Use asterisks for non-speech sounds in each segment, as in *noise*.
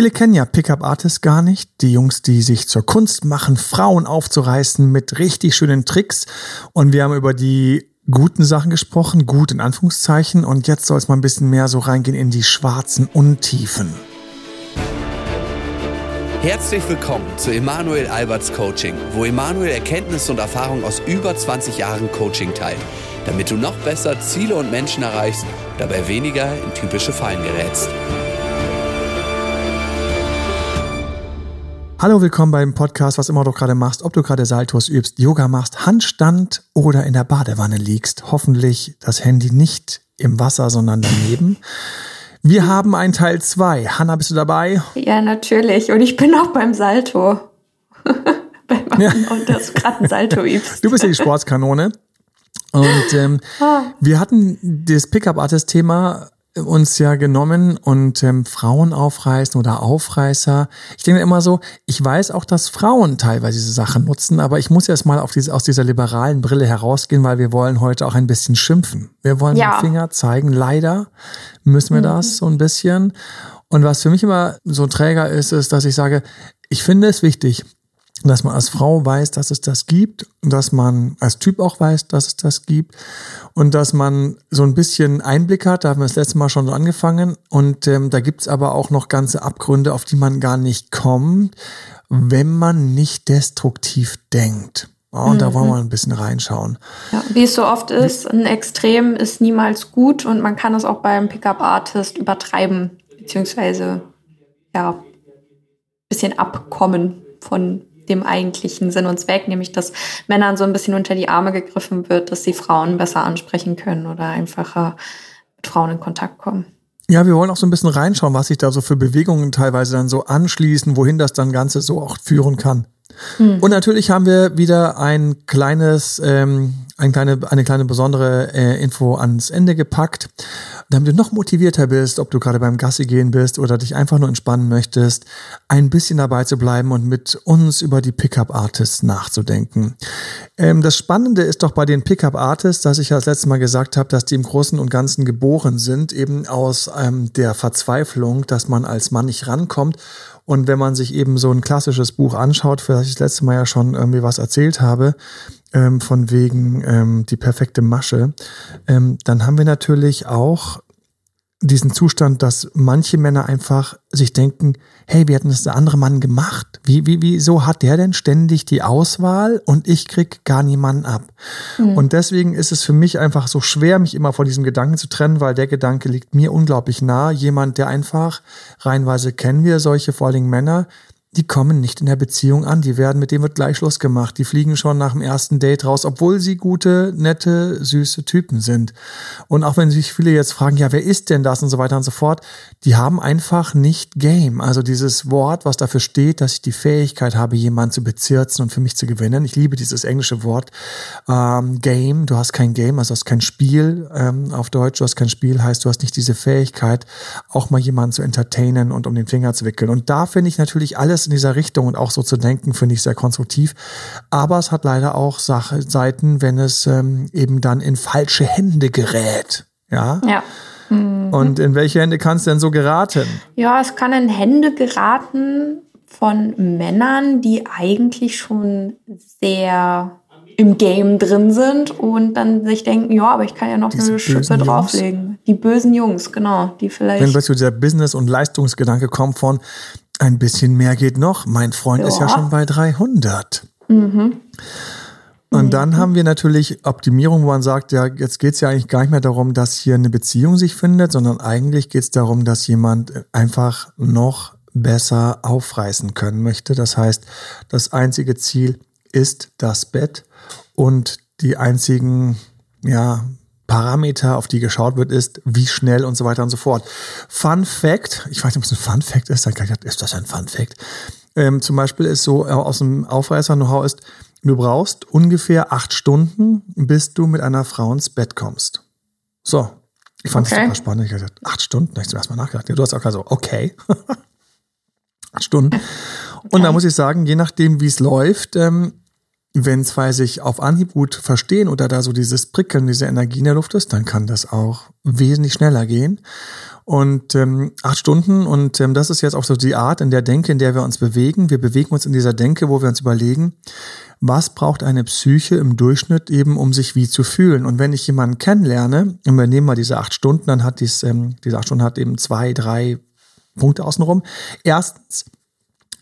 Viele kennen ja Pickup Artists gar nicht. Die Jungs, die sich zur Kunst machen, Frauen aufzureißen mit richtig schönen Tricks. Und wir haben über die guten Sachen gesprochen, gut in Anführungszeichen. Und jetzt soll es mal ein bisschen mehr so reingehen in die schwarzen Untiefen. Herzlich willkommen zu Emanuel Alberts Coaching, wo Emanuel Erkenntnisse und Erfahrung aus über 20 Jahren Coaching teilt, damit du noch besser Ziele und Menschen erreichst, dabei weniger in typische Fallen gerätst. Hallo, willkommen beim Podcast, was immer du gerade machst, ob du gerade Saltos übst, Yoga machst, Handstand oder in der Badewanne liegst. Hoffentlich das Handy nicht im Wasser, sondern daneben. Wir haben ein Teil 2. Hanna, bist du dabei? Ja, natürlich. Und ich bin auch beim Salto. *laughs* Ja. Und das gerade ein Salto übst. Du bist ja die Sportskanone. Und ähm, Ah. wir hatten das Pickup-Artist-Thema uns ja genommen und ähm, Frauen aufreißen oder Aufreißer. Ich denke immer so, ich weiß auch, dass Frauen teilweise diese Sachen nutzen, aber ich muss jetzt mal auf diese, aus dieser liberalen Brille herausgehen, weil wir wollen heute auch ein bisschen schimpfen. Wir wollen Ja. den Finger zeigen. Leider müssen wir das so ein bisschen. Und was für mich immer so ein Träger ist, ist, dass ich sage, ich finde es wichtig, dass man als Frau weiß, dass es das gibt, und dass man als Typ auch weiß, dass es das gibt und dass man so ein bisschen Einblick hat. Da haben wir das letzte Mal schon so angefangen und ähm, da gibt's aber auch noch ganze Abgründe, auf die man gar nicht kommt, wenn man nicht destruktiv denkt. Ja, und da wollen wir ein bisschen reinschauen. Ja, wie es so oft ist, ein Extrem ist niemals gut und man kann es auch beim Pickup-Artist übertreiben, beziehungsweise ja, bisschen abkommen von dem eigentlichen Sinn und Zweck, nämlich dass Männern so ein bisschen unter die Arme gegriffen wird, dass sie Frauen besser ansprechen können oder einfacher mit Frauen in Kontakt kommen. Ja, wir wollen auch so ein bisschen reinschauen, was sich da so für Bewegungen teilweise dann so anschließen, wohin das dann Ganze so auch führen kann. Und natürlich haben wir wieder ein kleines, ähm, eine kleine, eine kleine besondere äh, Info ans Ende gepackt, damit du noch motivierter bist, ob du gerade beim Gassi gehen bist oder dich einfach nur entspannen möchtest, ein bisschen dabei zu bleiben und mit uns über die Pickup Artists nachzudenken. Ähm, das Spannende ist doch bei den Pickup Artists, dass ich ja das letzte Mal gesagt habe, dass die im Großen und Ganzen geboren sind, eben aus ähm, der Verzweiflung, dass man als Mann nicht rankommt. Und wenn man sich eben so ein klassisches Buch anschaut, für das ich das letzte Mal ja schon irgendwie was erzählt habe, ähm, von wegen ähm, die perfekte Masche, ähm, dann haben wir natürlich auch diesen Zustand, dass manche Männer einfach sich denken, hey, wie hat denn das der andere Mann gemacht? Wie, wie, wieso hat der denn ständig die Auswahl und ich krieg gar niemanden ab? Und deswegen ist es für mich einfach so schwer, mich immer von diesem Gedanken zu trennen, weil der Gedanke liegt mir unglaublich nah. Jemand, der einfach, reihenweise kennen wir solche, vor allen Dingen Männer, die kommen nicht in der Beziehung an. Die werden, mit dem wird gleich Schluss gemacht. Die fliegen schon nach dem ersten Date raus, obwohl sie gute, nette, süße Typen sind. Und auch wenn sich viele jetzt fragen, ja, wer ist denn das und so weiter und so fort, die haben einfach nicht Game. Also dieses Wort, was dafür steht, dass ich die Fähigkeit habe, jemanden zu bezirzen und für mich zu gewinnen. Ich liebe dieses englische Wort ähm, Game. Du hast kein Game, also hast kein Spiel ähm, auf Deutsch. Du hast kein Spiel, heißt, du hast nicht diese Fähigkeit, auch mal jemanden zu entertainen und um den Finger zu wickeln. Und da finde ich natürlich alles in dieser Richtung und auch so zu denken, finde ich sehr konstruktiv. Aber es hat leider auch Sache, Seiten, wenn es ähm, eben dann in falsche Hände gerät. Ja. Ja. Und in welche Hände kann es denn so geraten? Ja, es kann in Hände geraten von Männern, die eigentlich schon sehr im Game drin sind und dann sich denken, ja, aber ich kann ja noch Diese eine Schippe bösen Jungs? drauflegen. Die bösen Jungs, genau, die Wenn vielleicht. plötzlich dieser Business- und Leistungsgedanke kommt von ein bisschen mehr geht noch. Mein Freund ist ja Ja. schon bei 300. Mhm. Und dann haben wir natürlich Optimierung, wo man sagt, ja, jetzt geht es ja eigentlich gar nicht mehr darum, dass hier eine Beziehung sich findet, sondern eigentlich geht es darum, dass jemand einfach noch besser aufreißen können möchte. Das heißt, das einzige Ziel ist das Bett und die einzigen, ja, Parameter, auf die geschaut wird, ist, wie schnell und so weiter und so fort. Fun Fact, ich weiß nicht, ob es ein Fun Fact ist, dann gedacht, ist das ein Fun Fact? Ähm, zum Beispiel ist so äh, aus dem Aufreißer-Know-how ist, du brauchst ungefähr acht Stunden, bis du mit einer Frau ins Bett kommst. So. Ich fand es Okay. super spannend. Ich habe gesagt, acht Stunden? Da hab ich zum ersten Mal nachgedacht. Ja, du hast auch gerade so, okay. *laughs* acht Stunden. Und da muss ich sagen, je nachdem, wie es läuft, ähm, wenn zwei sich auf Anhieb gut verstehen oder da so dieses Prickeln, diese Energie in der Luft ist, dann kann das auch wesentlich schneller gehen. Und ähm, acht Stunden, und ähm, das ist jetzt auch so die Art in der Denke, in der wir uns bewegen. Wir bewegen uns in dieser Denke, wo wir uns überlegen, was braucht eine Psyche im Durchschnitt eben, um sich wie zu fühlen. Und wenn ich jemanden kennenlerne, und wir nehmen mal diese acht Stunden, dann hat dies, ähm, diese acht Stunden hat eben zwei, drei Punkte außenrum. Erstens,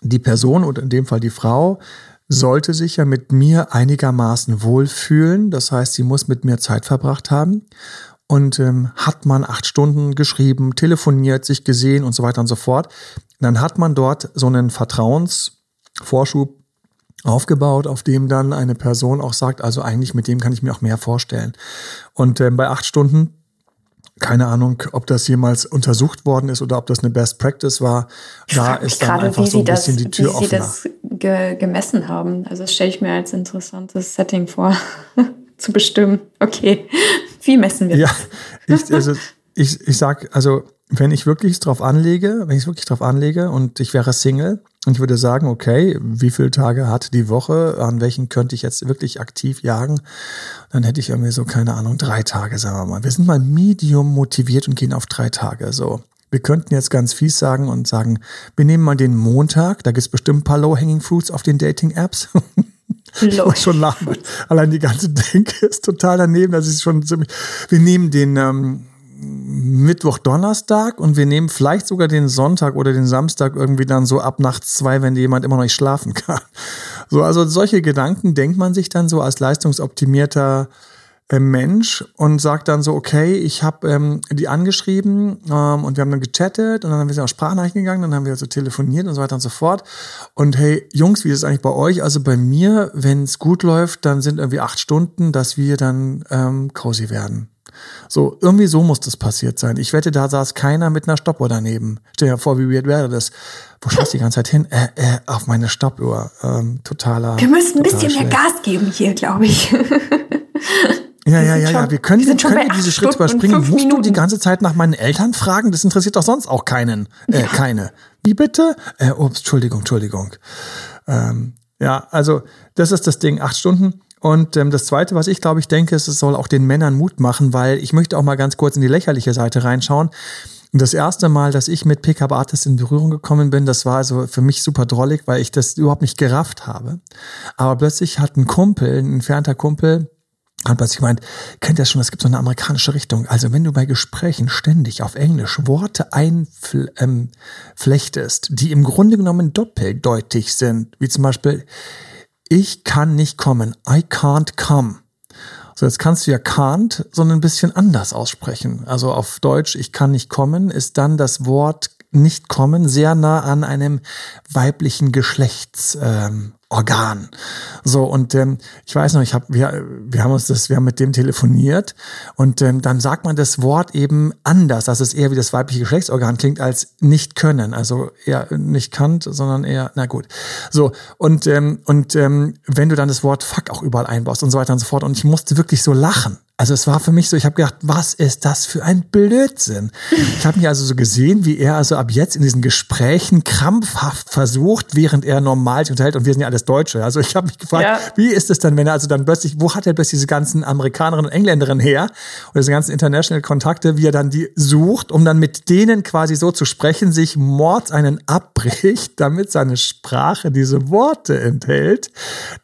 die Person oder in dem Fall die Frau sollte sich ja mit mir einigermaßen wohlfühlen. Das heißt, sie muss mit mir Zeit verbracht haben. Und ähm, hat man acht Stunden geschrieben, telefoniert, sich gesehen und so weiter und so fort, dann hat man dort so einen Vertrauensvorschub aufgebaut, auf dem dann eine Person auch sagt, also eigentlich mit dem kann ich mir auch mehr vorstellen. Und ähm, bei acht Stunden keine Ahnung, ob das jemals untersucht worden ist oder ob das eine Best Practice war. Da ist dann einfach so ein das, bisschen die Tür wie offener. Sie das ge gemessen haben. Also das stelle ich mir als interessantes Setting vor, *laughs* zu bestimmen. Okay, wie messen wir ja, ich, also ich, ich sag, also wenn ich wirklich drauf anlege, wenn ich wirklich drauf anlege und ich wäre Single und ich würde sagen, okay, wie viele Tage hat die Woche, an welchen könnte ich jetzt wirklich aktiv jagen, dann hätte ich irgendwie so, keine Ahnung, drei Tage, sagen wir mal. Wir sind mal medium motiviert und gehen auf drei Tage, so. Wir könnten jetzt ganz fies sagen und sagen, wir nehmen mal den Montag, da gibt es bestimmt ein paar Low-Hanging Fruits auf den Dating-Apps. *laughs* Schon lachen. Allein die ganze Denke ist total daneben. Das ist schon ziemlich. Wir nehmen den ähm, Mittwoch, Donnerstag und wir nehmen vielleicht sogar den Sonntag oder den Samstag irgendwie dann so ab nachts zwei, wenn jemand immer noch nicht schlafen kann. So, also solche Gedanken denkt man sich dann so als leistungsoptimierter Mensch und sagt dann so, okay, ich habe ähm, die angeschrieben ähm, und wir haben dann gechattet und dann haben wir auf Sprachnachrichten gegangen, dann haben wir so telefoniert und so weiter und so fort. Und hey, Jungs, wie ist es eigentlich bei euch? Also bei mir, wenn es gut läuft, dann sind irgendwie acht Stunden, dass wir dann ähm, cozy werden. So, irgendwie so muss das passiert sein. Ich wette, da saß keiner mit einer Stoppuhr daneben. Stell dir vor, wie weird wäre das. Wo schaust du die ganze Zeit hin? Äh, äh, auf meine Stoppuhr. Ähm, totaler. Wir müssen ein bisschen mehr Gas geben hier, glaube ich. *laughs* Ja, Wir ja, ja, schon- ja. Wir können, wir können bei diese Schritte überspringen. Musst du die Minuten. ganze Zeit nach meinen Eltern fragen? Das interessiert doch sonst auch keinen. Äh, keine. Wie bitte? Äh, ups, Entschuldigung, Entschuldigung. Ähm, ja, also das ist das Ding. Acht Stunden. Und ähm, das Zweite, was ich glaube, ich denke, ist, es soll auch den Männern Mut machen, weil ich möchte auch mal ganz kurz in die lächerliche Seite reinschauen. Und das erste Mal, dass ich mit Pickup Artists in Berührung gekommen bin, das war also für mich super drollig, weil ich das überhaupt nicht gerafft habe. Aber plötzlich hat ein Kumpel, ein entfernter Kumpel, hat plötzlich gemeint, kennt ihr das schon, es gibt so eine amerikanische Richtung. Also wenn du bei Gesprächen ständig auf Englisch Worte einflechtest, ähm, die im Grunde genommen doppeldeutig sind, wie zum Beispiel, ich kann nicht kommen, I can't come. So, jetzt kannst du ja can't, sondern ein bisschen anders aussprechen. Also auf Deutsch, ich kann nicht kommen, ist dann das Wort nicht kommen sehr nah an einem weiblichen Geschlechtsorgan. Ähm, so und ähm, ich weiß noch, ich habe wir wir haben uns das wir haben mit dem telefoniert und ähm, dann sagt man das Wort eben anders, dass es eher wie das weibliche Geschlechtsorgan klingt als nicht können, also eher nicht kannt, sondern eher na gut. So und ähm, und ähm, wenn du dann das Wort fuck auch überall einbaust und so weiter und so fort und ich musste wirklich so lachen. Also es war für mich so, ich habe gedacht, was ist das für ein Blödsinn? Ich habe mich also so gesehen, wie er also ab jetzt in diesen Gesprächen krampfhaft versucht, während er normal sich unterhält und wir sind ja alles Deutsche. Also ich habe mich gefragt, Ja. wie ist es denn, wenn er also dann plötzlich, wo hat er plötzlich diese ganzen Amerikanerinnen und Engländerinnen her oder diese ganzen international Kontakte, wie er dann die sucht, um dann mit denen quasi so zu sprechen, sich Mords einen abbricht, damit seine Sprache diese Worte enthält,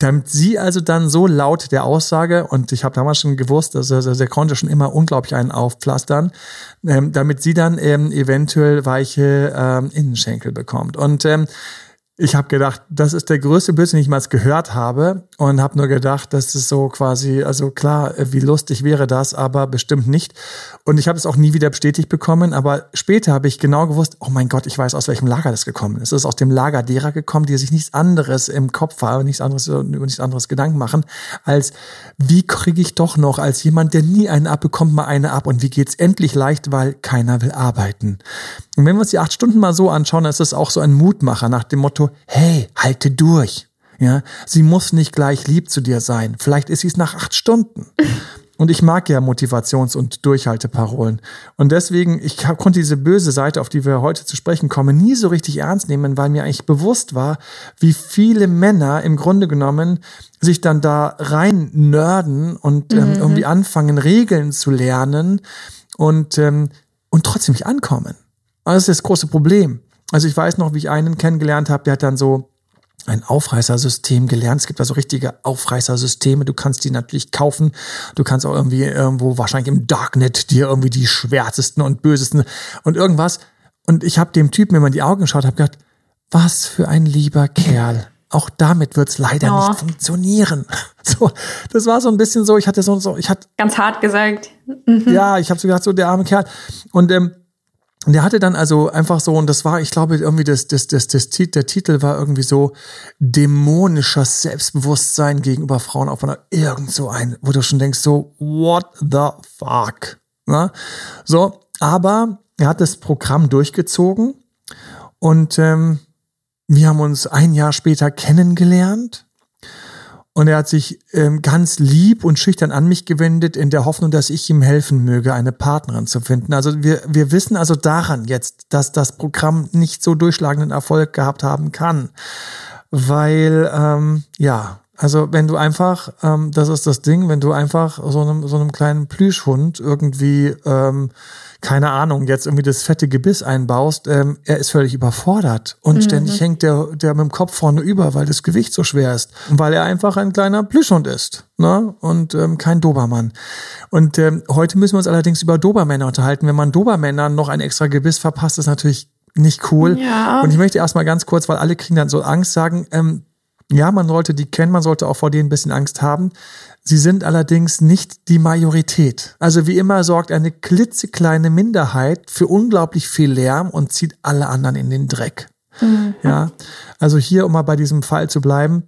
damit sie also dann so laut der Aussage, und ich habe damals schon gewusst, dass er, dass er konnte schon immer unglaublich einen aufpflastern, ähm, damit sie dann ähm, eventuell weiche ähm, Innenschenkel bekommt. Und ähm, ich habe gedacht, das ist der größte Blödsinn, den ich jemals gehört habe und habe nur gedacht, das ist so quasi, also klar, wie lustig wäre das, aber bestimmt nicht. Und ich habe es auch nie wieder bestätigt bekommen, aber später habe ich genau gewusst, oh mein Gott, ich weiß, aus welchem Lager das gekommen ist. Es ist aus dem Lager derer gekommen, die sich nichts anderes im Kopf haben, nichts anderes über nichts anderes Gedanken machen, als wie kriege ich doch noch als jemand, der nie eine abbekommt, mal eine ab und wie geht's endlich leicht, weil keiner will arbeiten. Und wenn wir uns die acht Stunden mal so anschauen, ist es auch so ein Mutmacher nach dem Motto, hey, halte durch. Ja, sie muss nicht gleich lieb zu dir sein. Vielleicht ist sie es nach acht Stunden. und ich mag ja Motivations- und Durchhalteparolen. Und deswegen, ich konnte diese böse Seite, auf die wir heute zu sprechen kommen, nie so richtig ernst nehmen, weil mir eigentlich bewusst war, wie viele Männer im Grunde genommen sich dann da rein nörden und ähm, mhm. irgendwie anfangen, Regeln zu lernen und, ähm, und trotzdem nicht ankommen. das ist das große Problem. Also ich weiß noch, wie ich einen kennengelernt habe, der hat dann so ein Aufreißersystem gelernt. Es gibt also richtige Aufreißersysteme. Du kannst die natürlich kaufen. Du kannst auch irgendwie irgendwo wahrscheinlich im Darknet dir irgendwie die schwärzesten und bösesten und irgendwas. Und ich habe dem Typen immer in die Augen geschaut, habe gedacht, was für ein lieber Kerl. Auch damit wird's leider oh. nicht funktionieren. *laughs* So, das war so ein bisschen so. Ich hatte so, so ich hatte ganz hart gesagt. Mhm. Ja, ich habe so gedacht, so der arme Kerl. Und ähm, und der hatte dann also einfach so, und das war, ich glaube, irgendwie das, das, das, das, der Titel war irgendwie so dämonischer Selbstbewusstsein gegenüber Frauen auf einer irgend so ein, wo du schon denkst, so, what the fuck? Na? So, aber er hat das Programm durchgezogen und ähm, wir haben uns ein Jahr später kennengelernt und er hat sich ähm, ganz lieb und schüchtern an mich gewendet, in der Hoffnung, dass ich ihm helfen möge, eine Partnerin zu finden. Also wir, wir wissen also daran jetzt, dass das Programm nicht so durchschlagenden Erfolg gehabt haben kann. Weil, ähm, ja, also wenn du einfach, ähm, das ist das Ding, wenn du einfach so einem, so einem kleinen Plüschhund irgendwie ähm, keine Ahnung, jetzt irgendwie das fette Gebiss einbaust, ähm, er ist völlig überfordert und mhm. ständig hängt der, der mit dem Kopf vorne über, weil das Gewicht so schwer ist und weil er einfach ein kleiner Plüschhund ist ne? und ähm, kein Dobermann. Und ähm, heute müssen wir uns allerdings über Dobermänner unterhalten. Wenn man Dobermännern noch ein extra Gebiss verpasst, ist natürlich nicht cool. Ja. Und ich möchte erstmal ganz kurz, weil alle kriegen dann so Angst, sagen, ähm, ja, man sollte die kennen, man sollte auch vor denen ein bisschen Angst haben. Sie sind allerdings nicht die Majorität. Also wie immer sorgt eine klitzekleine Minderheit für unglaublich viel Lärm und zieht alle anderen in den Dreck. Mhm. Ja, also hier, um mal bei diesem Fall zu bleiben,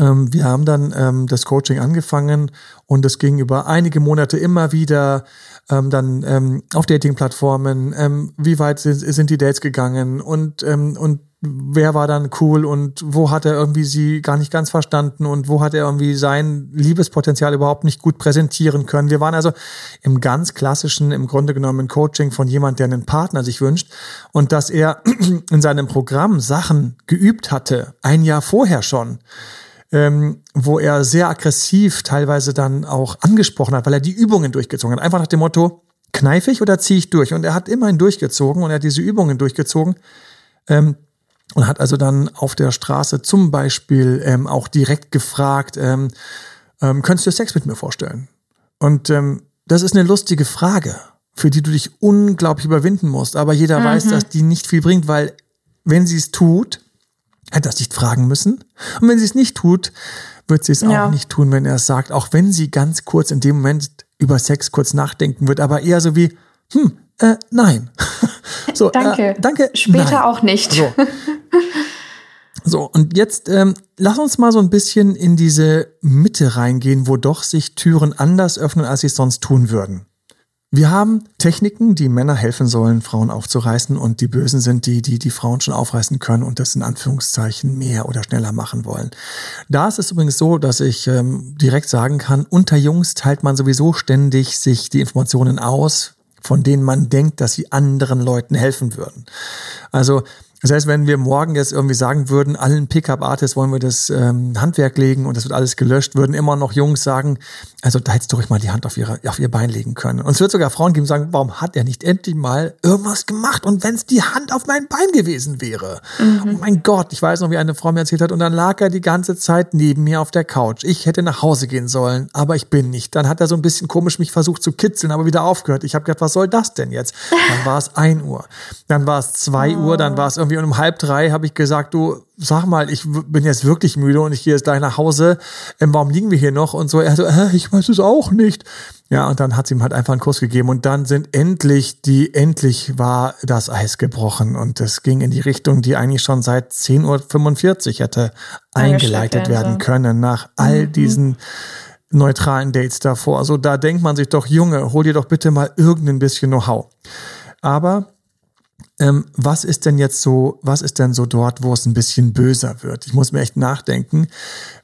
ähm, wir haben dann ähm, das Coaching angefangen und es ging über einige Monate immer wieder ähm, dann ähm, auf Dating-Plattformen, ähm, wie weit sind, sind die Dates gegangen und, ähm, und wer war dann cool und wo hat er irgendwie sie gar nicht ganz verstanden und wo hat er irgendwie sein Liebespotenzial überhaupt nicht gut präsentieren können. Wir waren also im ganz klassischen, im Grunde genommen Coaching von jemand, der einen Partner sich wünscht und dass er *clears throat* in seinem Programm Sachen geübt hatte, ein Jahr vorher schon, ähm, wo er sehr aggressiv teilweise dann auch angesprochen hat, weil er die Übungen durchgezogen hat. Einfach nach dem Motto, kneife ich oder ziehe ich durch? Und er hat immerhin durchgezogen und er hat diese Übungen durchgezogen. Ähm, und hat also dann auf der Straße zum Beispiel ähm, auch direkt gefragt, ähm, ähm, könntest du Sex mit mir vorstellen? Und ähm, das ist eine lustige Frage, für die du dich unglaublich überwinden musst. Aber jeder mhm. weiß, dass die nicht viel bringt, weil wenn sie es tut, hätte das nicht fragen müssen. Und wenn sie es nicht tut, wird sie es ja. auch nicht tun, wenn er es sagt. Auch wenn sie ganz kurz in dem Moment über Sex kurz nachdenken wird, aber eher so wie, hm, äh, nein. *laughs* so, danke. Äh, danke. Später nein. auch nicht. So. *laughs* so, und jetzt ähm, lass uns mal so ein bisschen in diese Mitte reingehen, wo doch sich Türen anders öffnen, als sie es sonst tun würden. Wir haben Techniken, die Männer helfen sollen, Frauen aufzureißen und die Bösen sind die, die die Frauen schon aufreißen können und das in Anführungszeichen mehr oder schneller machen wollen. Da ist es übrigens so, dass ich ähm, direkt sagen kann, unter Jungs teilt man sowieso ständig sich die Informationen aus, von denen man denkt, dass sie anderen Leuten helfen würden. Also das heißt, wenn wir morgen jetzt irgendwie sagen würden, allen Pickup-Artists wollen wir das ähm, Handwerk legen und das wird alles gelöscht, würden immer noch Jungs sagen, also da hättest du ruhig mal die Hand auf, ihre, auf ihr Bein legen können. Und es wird sogar Frauen geben, sagen, warum hat er nicht endlich mal irgendwas gemacht? Und wenn es die Hand auf mein Bein gewesen wäre? Mhm. Oh mein Gott, ich weiß noch, wie eine Frau mir erzählt hat, und dann lag er die ganze Zeit neben mir auf der Couch. Ich hätte nach Hause gehen sollen, aber ich bin nicht. Dann hat er so ein bisschen komisch mich versucht zu kitzeln, aber wieder aufgehört. Ich habe gedacht, was soll das denn jetzt? Dann war es ein Uhr, dann war es zwei oh. Uhr, dann war es irgendwie um halb drei, habe ich gesagt, du, sag mal, ich bin jetzt wirklich müde und ich gehe jetzt gleich nach Hause. Ähm, warum liegen wir hier noch? Und so, er so, äh, ich weiß es auch nicht. Ja, und dann hat sie ihm halt einfach einen Kuss gegeben und dann sind endlich die, endlich war das Eis gebrochen und es ging in die Richtung, die eigentlich schon seit 10.45 Uhr hätte eingeleitet werden können nach all mhm. diesen neutralen Dates davor. Also da denkt man sich doch, Junge, hol dir doch bitte mal irgendein bisschen Know-how. Aber ähm, was ist denn jetzt so, was ist denn so dort, wo es ein bisschen böser wird? Ich muss mir echt nachdenken.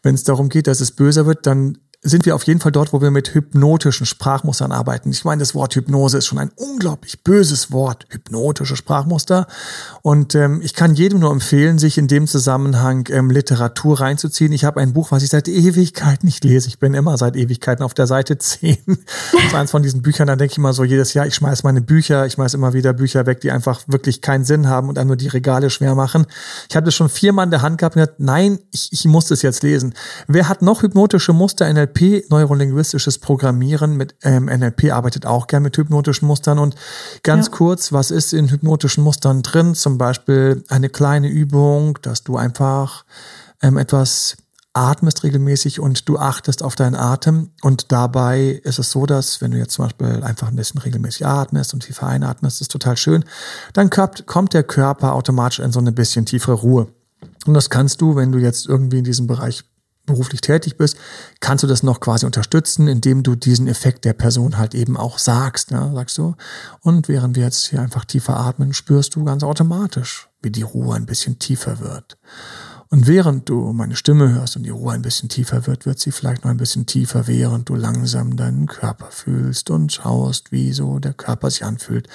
Wenn es darum geht, dass es böser wird, dann sind wir auf jeden Fall dort, wo wir mit hypnotischen Sprachmustern arbeiten. Ich meine, das Wort Hypnose ist schon ein unglaublich böses Wort, hypnotische Sprachmuster. Und ähm, ich kann jedem nur empfehlen, sich in dem Zusammenhang ähm, Literatur reinzuziehen. Ich habe ein Buch, was ich seit Ewigkeit nicht lese. Ich bin immer seit Ewigkeiten auf der Seite *laughs* 10. Das ist eins von diesen Büchern, da denke ich immer so jedes Jahr, ich schmeiß meine Bücher, ich schmeiß immer wieder Bücher weg, die einfach wirklich keinen Sinn haben und einem nur die Regale schwer machen. Ich habe das schon viermal in der Hand gehabt und gesagt, nein, ich, ich muss das jetzt lesen. Wer hat noch hypnotische Muster NLP? NLP, neurolinguistisches Programmieren mit ähm, NLP arbeitet auch gern mit hypnotischen Mustern. Und ganz ja. kurz, was ist in hypnotischen Mustern drin? Zum Beispiel eine kleine Übung, dass du einfach ähm, etwas atmest regelmäßig und du achtest auf deinen Atem. Und dabei ist es so, dass wenn du jetzt zum Beispiel einfach ein bisschen regelmäßig atmest und tiefer einatmest, ist total schön, dann kommt der Körper automatisch in so eine bisschen tiefere Ruhe. Und das kannst du, wenn du jetzt irgendwie in diesem Bereich beruflich tätig bist, kannst du das noch quasi unterstützen, indem du diesen Effekt der Person halt eben auch sagst, ja, sagst du. Und während wir jetzt hier einfach tiefer atmen, spürst du ganz automatisch, wie die Ruhe ein bisschen tiefer wird. Und während du meine Stimme hörst und die Ruhe ein bisschen tiefer wird, wird sie vielleicht noch ein bisschen tiefer, während du langsam deinen Körper fühlst und schaust, wie so der Körper sich anfühlt,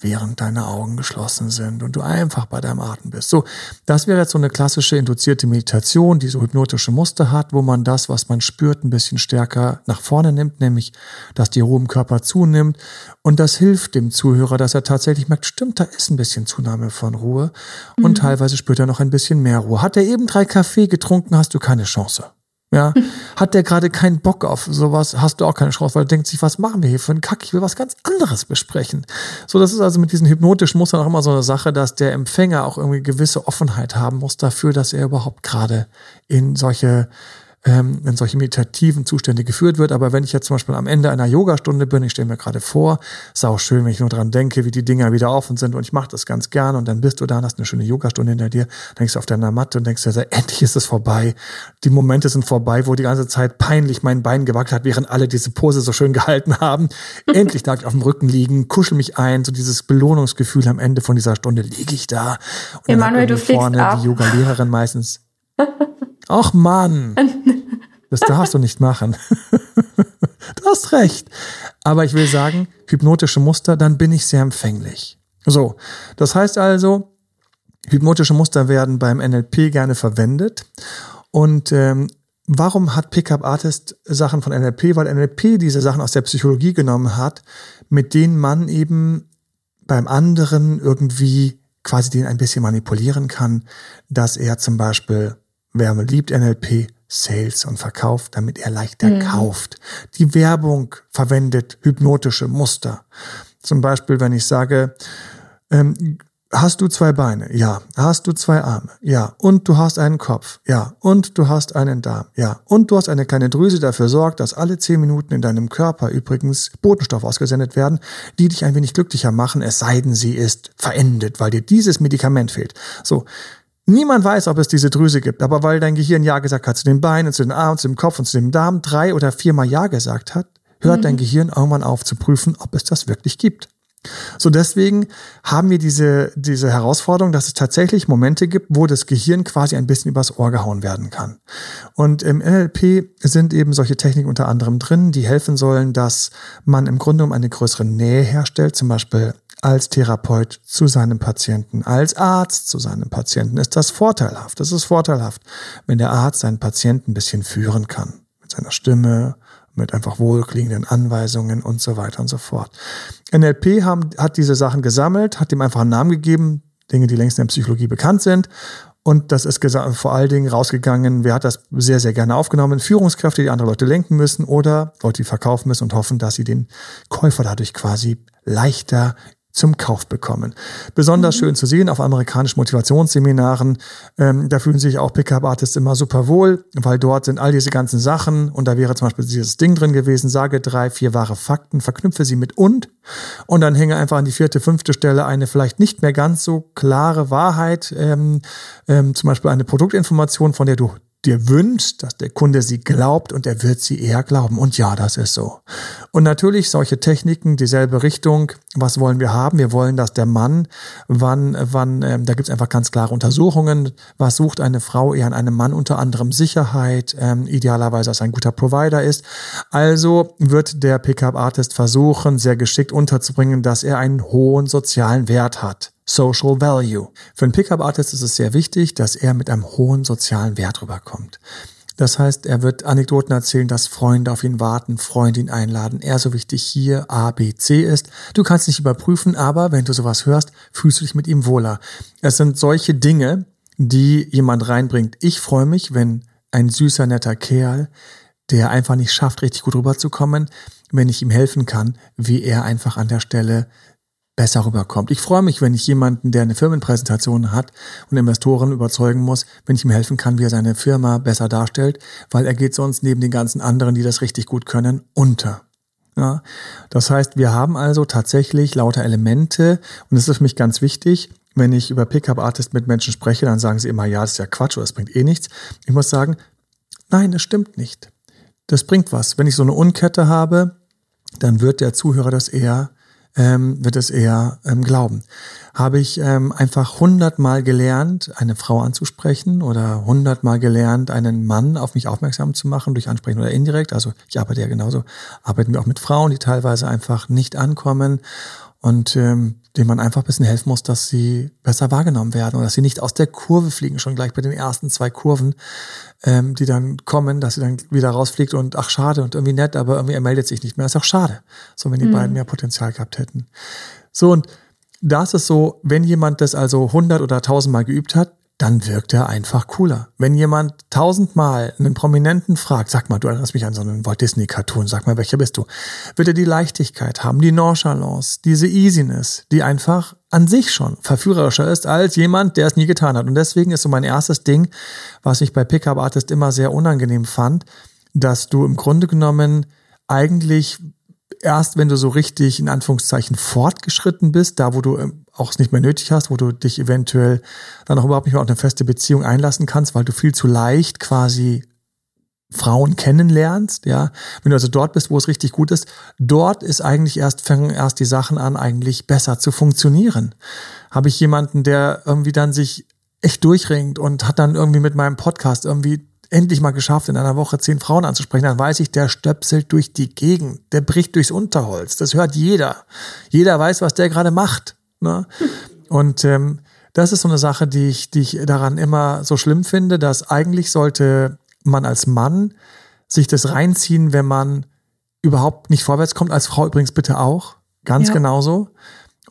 während deine Augen geschlossen sind und du einfach bei deinem Atem bist. So, das wäre jetzt so eine klassische induzierte Meditation, die so hypnotische Muster hat, wo man das, was man spürt, ein bisschen stärker nach vorne nimmt, nämlich, dass die Ruhe im Körper zunimmt. Und das hilft dem Zuhörer, dass er tatsächlich merkt, stimmt, da ist ein bisschen Zunahme von Ruhe. Und mhm. teilweise spürt er noch ein bisschen mehr Ruhe. Hat er eben drei Kaffee getrunken, hast du keine Chance. Ja, *laughs* hat der gerade keinen Bock auf sowas, hast du auch keine Chance, weil er denkt sich, was machen wir hier für einen Kack? Ich will was ganz anderes besprechen. So, das ist also mit diesen hypnotischen Mustern auch immer so eine Sache, dass der Empfänger auch irgendwie gewisse Offenheit haben muss dafür, dass er überhaupt gerade in solche ähm, in solche meditativen Zustände geführt wird. Aber wenn ich jetzt zum Beispiel am Ende einer Yogastunde bin, ich stelle mir gerade vor, sau schön, wenn ich nur dran denke, wie die Dinger wieder offen sind und ich mache das ganz gern und dann bist du da und hast eine schöne Yogastunde hinter dir, denkst du auf deiner Matte und denkst dir, endlich ist es vorbei. Die Momente sind vorbei, wo die ganze Zeit peinlich mein Bein gewackelt hat, während alle diese Pose so schön gehalten haben. *laughs* endlich darf ich auf dem Rücken liegen, kuschel mich ein, so dieses Belohnungsgefühl am Ende von dieser Stunde liege ich da. Und Emanuel, du vorne ab. die Yoga-Lehrerin meistens. *laughs* Ach Mann, *laughs* das darfst du nicht machen. *laughs* du hast recht. Aber ich will sagen, hypnotische Muster, dann bin ich sehr empfänglich. So, das heißt also, hypnotische Muster werden beim NLP gerne verwendet. Und ähm, warum hat Pickup Artist Sachen von NLP? Weil NLP diese Sachen aus der Psychologie genommen hat, mit denen man eben beim anderen irgendwie quasi den ein bisschen manipulieren kann, dass er zum Beispiel Wer liebt NLP, Sales und Verkauf, damit er leichter mhm. kauft. Die Werbung verwendet hypnotische Muster. Zum Beispiel, wenn ich sage, ähm, hast du zwei Beine? Ja. Hast du zwei Arme? Ja. Und du hast einen Kopf? Ja. Und du hast einen Darm? Ja. Und du hast eine kleine Drüse, die dafür sorgt, dass alle zehn Minuten in deinem Körper übrigens Botenstoffe ausgesendet werden, die dich ein wenig glücklicher machen, es sei denn, sie ist verendet, weil dir dieses Medikament fehlt. So. Niemand weiß, ob es diese Drüse gibt, aber weil dein Gehirn Ja gesagt hat zu den Beinen, zu den Armen, zu dem Kopf und zu dem Darm, drei oder viermal Ja gesagt hat, hört mhm. dein Gehirn irgendwann auf zu prüfen, ob es das wirklich gibt. So deswegen haben wir diese, diese Herausforderung, dass es tatsächlich Momente gibt, wo das Gehirn quasi ein bisschen übers Ohr gehauen werden kann. Und im NLP sind eben solche Techniken unter anderem drin, die helfen sollen, dass man im Grunde um eine größere Nähe herstellt, zum Beispiel als Therapeut zu seinem Patienten, als Arzt zu seinem Patienten, ist das vorteilhaft. Das ist vorteilhaft, wenn der Arzt seinen Patienten ein bisschen führen kann. Mit seiner Stimme, mit einfach wohlklingenden Anweisungen und so weiter und so fort. NLP haben, hat diese Sachen gesammelt, hat ihm einfach einen Namen gegeben, Dinge, die längst in der Psychologie bekannt sind. Und das ist vor allen Dingen rausgegangen, wer hat das sehr, sehr gerne aufgenommen? Führungskräfte, die andere Leute lenken müssen oder Leute, die verkaufen müssen und hoffen, dass sie den Käufer dadurch quasi leichter zum Kauf bekommen. Besonders mhm. schön zu sehen auf amerikanischen Motivationsseminaren. Ähm, da fühlen sich auch Pickup-Artists immer super wohl, weil dort sind all diese ganzen Sachen und da wäre zum Beispiel dieses Ding drin gewesen, sage drei, vier wahre Fakten, verknüpfe sie mit und und dann hänge einfach an die vierte, fünfte Stelle eine vielleicht nicht mehr ganz so klare Wahrheit, ähm, ähm, zum Beispiel eine Produktinformation, von der du dir wünschst, dass der Kunde sie glaubt und er wird sie eher glauben. Und ja, das ist so. Und natürlich solche Techniken, dieselbe Richtung. Was wollen wir haben? Wir wollen, dass der Mann, wann, wann, ähm, da gibt es einfach ganz klare Untersuchungen. Was sucht eine Frau eher an einem Mann? Unter anderem Sicherheit, ähm, idealerweise, dass er ein guter Provider ist. Also wird der Pickup-Artist versuchen, sehr geschickt unterzubringen, dass er einen hohen sozialen Wert hat. Social Value. Für einen Pickup-Artist ist es sehr wichtig, dass er mit einem hohen sozialen Wert rüberkommt. Das heißt, er wird Anekdoten erzählen, dass Freunde auf ihn warten, Freunde ihn einladen. Er so wichtig hier A, B, C ist. Du kannst nicht überprüfen, aber wenn du sowas hörst, fühlst du dich mit ihm wohler. Es sind solche Dinge, die jemand reinbringt. Ich freue mich, wenn ein süßer, netter Kerl, der einfach nicht schafft, richtig gut rüberzukommen, wenn ich ihm helfen kann, wie er einfach an der Stelle besser rüberkommt. Ich freue mich, wenn ich jemanden, der eine Firmenpräsentation hat und Investoren überzeugen muss, wenn ich ihm helfen kann, wie er seine Firma besser darstellt, weil er geht sonst neben den ganzen anderen, die das richtig gut können, unter. Ja, das heißt, wir haben also tatsächlich lauter Elemente und es ist für mich ganz wichtig, wenn ich über Pickup-Artist mit Menschen spreche, dann sagen sie immer, ja, das ist ja Quatsch oder das bringt eh nichts. Ich muss sagen, nein, das stimmt nicht. Das bringt was. Wenn ich so eine Unkette habe, dann wird der Zuhörer das eher ähm, wird es eher ähm, glauben. Habe ich ähm, einfach hundertmal gelernt, eine Frau anzusprechen oder hundertmal gelernt, einen Mann auf mich aufmerksam zu machen durch Ansprechen oder indirekt. Also ich arbeite ja genauso, arbeiten wir auch mit Frauen, die teilweise einfach nicht ankommen und ähm, denen man einfach ein bisschen helfen muss, dass sie besser wahrgenommen werden oder dass sie nicht aus der Kurve fliegen, schon gleich bei den ersten zwei Kurven, ähm, die dann kommen, dass sie dann wieder rausfliegt und ach schade und irgendwie nett, aber irgendwie er meldet sich nicht mehr. Das ist auch schade, so wenn die mhm. beiden mehr Potenzial gehabt hätten. So und das ist so, wenn jemand das also hundert oder tausendmal geübt hat, dann wirkt er einfach cooler. Wenn jemand tausendmal einen Prominenten fragt, sag mal, du erinnerst mich an so einen Walt Disney Cartoon, sag mal, welcher bist du? Wird er die Leichtigkeit haben, die Nonchalance, diese Easiness, die einfach an sich schon verführerischer ist als jemand, der es nie getan hat. Und deswegen ist so mein erstes Ding, was ich bei Pickup Artist immer sehr unangenehm fand, dass du im Grunde genommen eigentlich erst, wenn du so richtig in Anführungszeichen fortgeschritten bist, da wo du ähm, auch nicht mehr nötig hast, wo du dich eventuell dann auch überhaupt nicht mehr auf eine feste Beziehung einlassen kannst, weil du viel zu leicht quasi Frauen kennenlernst, ja. Wenn du also dort bist, wo es richtig gut ist, dort ist eigentlich erst, fangen erst die Sachen an, eigentlich besser zu funktionieren. Habe ich jemanden, der irgendwie dann sich echt durchringt und hat dann irgendwie mit meinem Podcast irgendwie endlich mal geschafft, in einer Woche zehn Frauen anzusprechen, dann weiß ich, der stöpselt durch die Gegend, der bricht durchs Unterholz. Das hört jeder. Jeder weiß, was der gerade macht. Ne? Und ähm, das ist so eine Sache, die ich, die ich daran immer so schlimm finde, dass eigentlich sollte man als Mann sich das reinziehen, wenn man überhaupt nicht vorwärts kommt, als Frau übrigens bitte auch, ganz ja. genauso.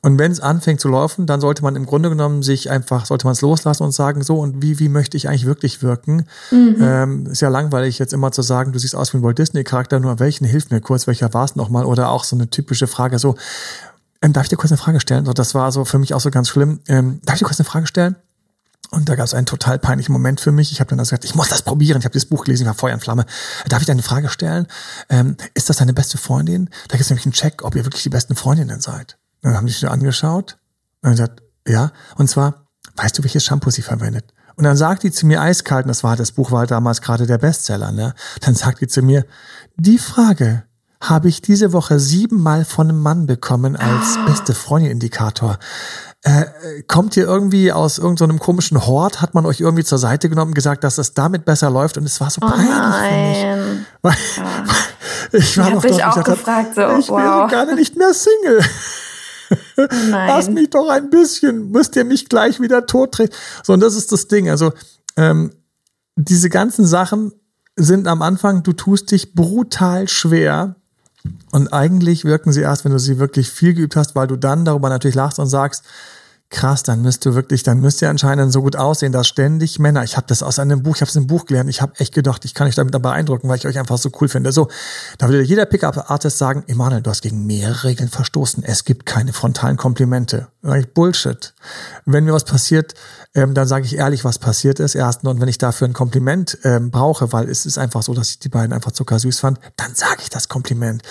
Und wenn es anfängt zu laufen, dann sollte man im Grunde genommen sich einfach, sollte man es loslassen und sagen, so, und wie, wie möchte ich eigentlich wirklich wirken? Mhm. Ähm, ist ja langweilig, jetzt immer zu sagen, du siehst aus wie ein Walt Disney-Charakter, nur welchen hilft mir kurz, welcher war es nochmal? Oder auch so eine typische Frage, so, ähm, darf ich dir kurz eine Frage stellen? So, das war so für mich auch so ganz schlimm. Ähm, darf ich dir kurz eine Frage stellen? Und da gab es einen total peinlichen Moment für mich. Ich habe dann also gesagt, ich muss das probieren. Ich habe dieses Buch gelesen, ich war Feuer in Flamme. Darf ich dir eine Frage stellen? Ähm, ist das deine beste Freundin? Da gibt es nämlich einen Check, ob ihr wirklich die besten Freundinnen seid. Dann haben die sich angeschaut und gesagt, ja. Und zwar, weißt du, welches Shampoo sie verwendet? Und dann sagt die zu mir eiskalt, und das war das Buch war damals gerade der Bestseller, ne? Dann sagt die zu mir, die Frage habe ich diese Woche siebenmal von einem Mann bekommen als ah. beste Freundin-Indikator. Äh, kommt ihr irgendwie aus irgendeinem so komischen Hort? Hat man euch irgendwie zur Seite genommen, gesagt, dass es damit besser läuft? Und es war so oh peinlich für mich. Ja. *laughs* ich war noch ich auch gefragt, so, ich wow. wäre gerade nicht mehr Single. Nein. Lass mich doch ein bisschen, müsst ihr mich gleich wieder tottreten. So, und das ist das Ding. Also, ähm, diese ganzen Sachen sind am Anfang, du tust dich brutal schwer. Und eigentlich wirken sie erst, wenn du sie wirklich viel geübt hast, weil du dann darüber natürlich lachst und sagst, krass, dann müsst du wirklich, dann müsst ihr anscheinend so gut aussehen, dass ständig Männer, ich habe das aus einem Buch, ich habe es im Buch gelernt, ich habe echt gedacht, ich kann euch damit beeindrucken, weil ich euch einfach so cool finde. So, da würde jeder Pickup-Artist sagen, Emanuel, du hast gegen mehrere Regeln verstoßen, es gibt keine frontalen Komplimente. Bullshit. Wenn mir was passiert, ähm, dann sage ich ehrlich, was passiert ist. Erstens, und wenn ich dafür ein Kompliment ähm, brauche, weil es ist einfach so, dass ich die beiden einfach zuckersüß fand, dann sage ich das Kompliment.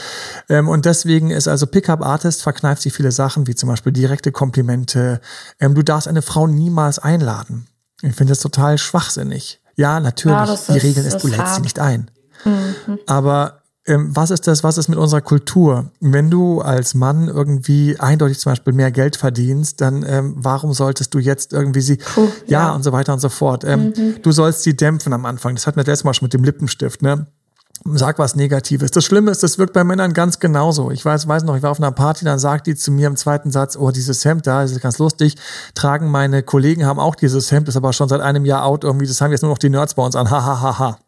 Ähm, und deswegen ist also Pickup Artist verkneift sich viele Sachen, wie zum Beispiel direkte Komplimente. Ähm, du darfst eine Frau niemals einladen. Ich finde das total schwachsinnig. Ja, natürlich, ja, die Regeln ist, du lädst sie nicht ein. Mhm. Aber ähm, was ist das, was ist mit unserer Kultur? Wenn du als Mann irgendwie eindeutig zum Beispiel mehr Geld verdienst, dann ähm, warum solltest du jetzt irgendwie sie, Puh, ja, ja, und so weiter und so fort. Ähm, mhm. Du sollst sie dämpfen am Anfang. Das hatten wir letztes Mal schon mit dem Lippenstift, ne? Sag was Negatives. Das Schlimme ist, das wirkt bei Männern ganz genauso. Ich weiß, weiß noch, ich war auf einer Party, dann sagt die zu mir im zweiten Satz, oh, dieses Hemd da, das ist ganz lustig, tragen meine Kollegen, haben auch dieses Hemd, ist aber schon seit einem Jahr out irgendwie, das haben jetzt nur noch die Nerds bei uns an, ha, ha, ha, ha.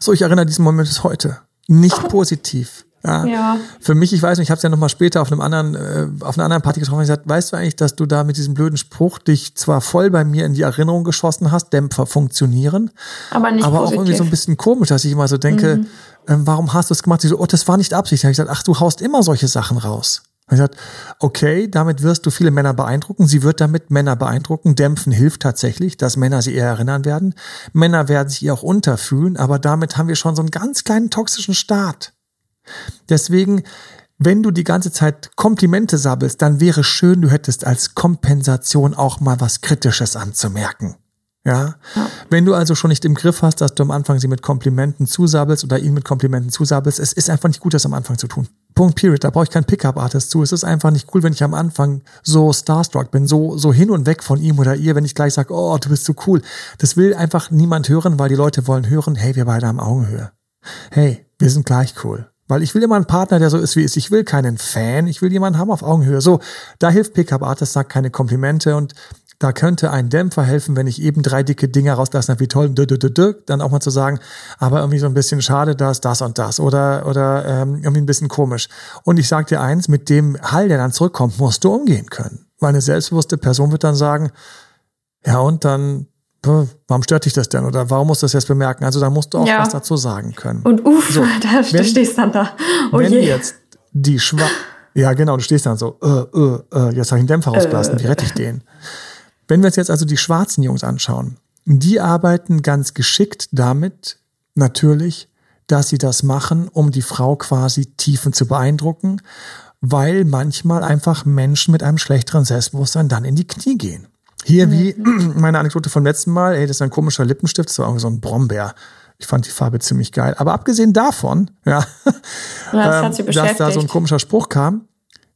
So, ich erinnere diesen Moment bis heute nicht *laughs* positiv. Ja. ja. Für mich, ich weiß nicht, ich habe es ja nochmal später auf einem anderen, äh, auf einer anderen Party getroffen und gesagt, weißt du eigentlich, dass du da mit diesem blöden Spruch dich zwar voll bei mir in die Erinnerung geschossen hast, Dämpfer funktionieren, aber, nicht aber auch irgendwie so ein bisschen komisch, dass ich immer so denke, mhm. ähm, warum hast du es gemacht? Sie so, oh, das war nicht Absicht. Da habe ich gesagt, ach, du haust immer solche Sachen raus. Und ich gesagt, okay, damit wirst du viele Männer beeindrucken. Sie wird damit Männer beeindrucken. Dämpfen hilft tatsächlich, dass Männer sie eher erinnern werden. Männer werden sich ihr auch unterfühlen, aber damit haben wir schon so einen ganz kleinen toxischen Start. Deswegen, wenn du die ganze Zeit Komplimente sabbelst, dann wäre schön, du hättest als Kompensation auch mal was Kritisches anzumerken. Ja? ja? Wenn du also schon nicht im Griff hast, dass du am Anfang sie mit Komplimenten zusabelst oder ihn mit Komplimenten zusabelst, es ist einfach nicht gut, das am Anfang zu tun. Punkt, period. Da brauche ich keinen Pickup-Artist zu. Es ist einfach nicht cool, wenn ich am Anfang so starstruck bin, so, so hin und weg von ihm oder ihr, wenn ich gleich sage, oh, du bist so cool. Das will einfach niemand hören, weil die Leute wollen hören, hey, wir beide haben Augenhöhe. Hey, wir sind gleich cool. Weil ich will immer einen Partner, der so ist wie ist. Ich will keinen Fan, ich will jemanden haben auf Augenhöhe. So, da hilft Pickup Artist, sagt keine Komplimente und da könnte ein Dämpfer helfen, wenn ich eben drei dicke Dinger rauslasse, wie toll, dann auch mal zu sagen, aber irgendwie so ein bisschen schade, dass das und das oder, oder ähm, irgendwie ein bisschen komisch. Und ich sage dir eins, mit dem Hall, der dann zurückkommt, musst du umgehen können. Weil eine selbstbewusste Person wird dann sagen, ja und dann, warum stört dich das denn? Oder warum musst du das jetzt bemerken? Also da musst du auch ja. was dazu sagen können. Und uff, so, *laughs* da wenn, stehst dann da. Oh wenn je. jetzt die Schwa ja, genau, du stehst dann so, äh, äh, äh, jetzt habe ich einen Dämpfer rausgelassen, äh. wie rette ich den? Wenn wir uns jetzt also die schwarzen Jungs anschauen, die arbeiten ganz geschickt damit, natürlich, dass sie das machen, um die Frau quasi tiefen zu beeindrucken, weil manchmal einfach Menschen mit einem schlechteren Selbstbewusstsein dann in die Knie gehen. Hier wie *clears throat* meine Anekdote vom letzten Mal, ey, das ist ein komischer Lippenstift, das war irgendwie so ein Brombeer. Ich fand die Farbe ziemlich geil. Aber abgesehen davon, ja, *laughs* ja das ähm, dass da so ein komischer Spruch kam,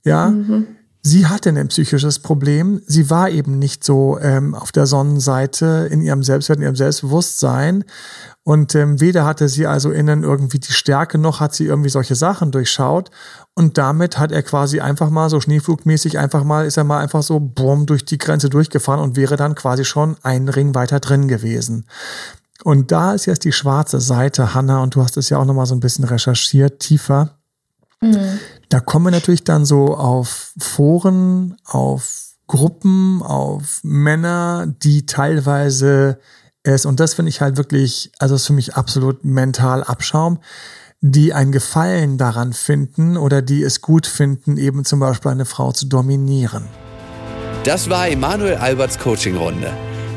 ja, mhm. Sie hatte ein psychisches Problem. Sie war eben nicht so ähm, auf der Sonnenseite in ihrem Selbstwert, in ihrem Selbstbewusstsein. Und ähm, weder hatte sie also innen irgendwie die Stärke, noch hat sie irgendwie solche Sachen durchschaut. Und damit hat er quasi einfach mal so schneeflugmäßig einfach mal, ist er mal einfach so bumm durch die Grenze durchgefahren und wäre dann quasi schon einen Ring weiter drin gewesen. Und da ist jetzt die schwarze Seite, Hanna, und du hast es ja auch nochmal so ein bisschen recherchiert, tiefer. Mhm. Da kommen wir natürlich dann so auf Foren, auf Gruppen, auf Männer, die teilweise es, und das finde ich halt wirklich, also ist für mich absolut mental Abschaum, die ein Gefallen daran finden oder die es gut finden, eben zum Beispiel eine Frau zu dominieren. Das war Emanuel Alberts Coaching-Runde.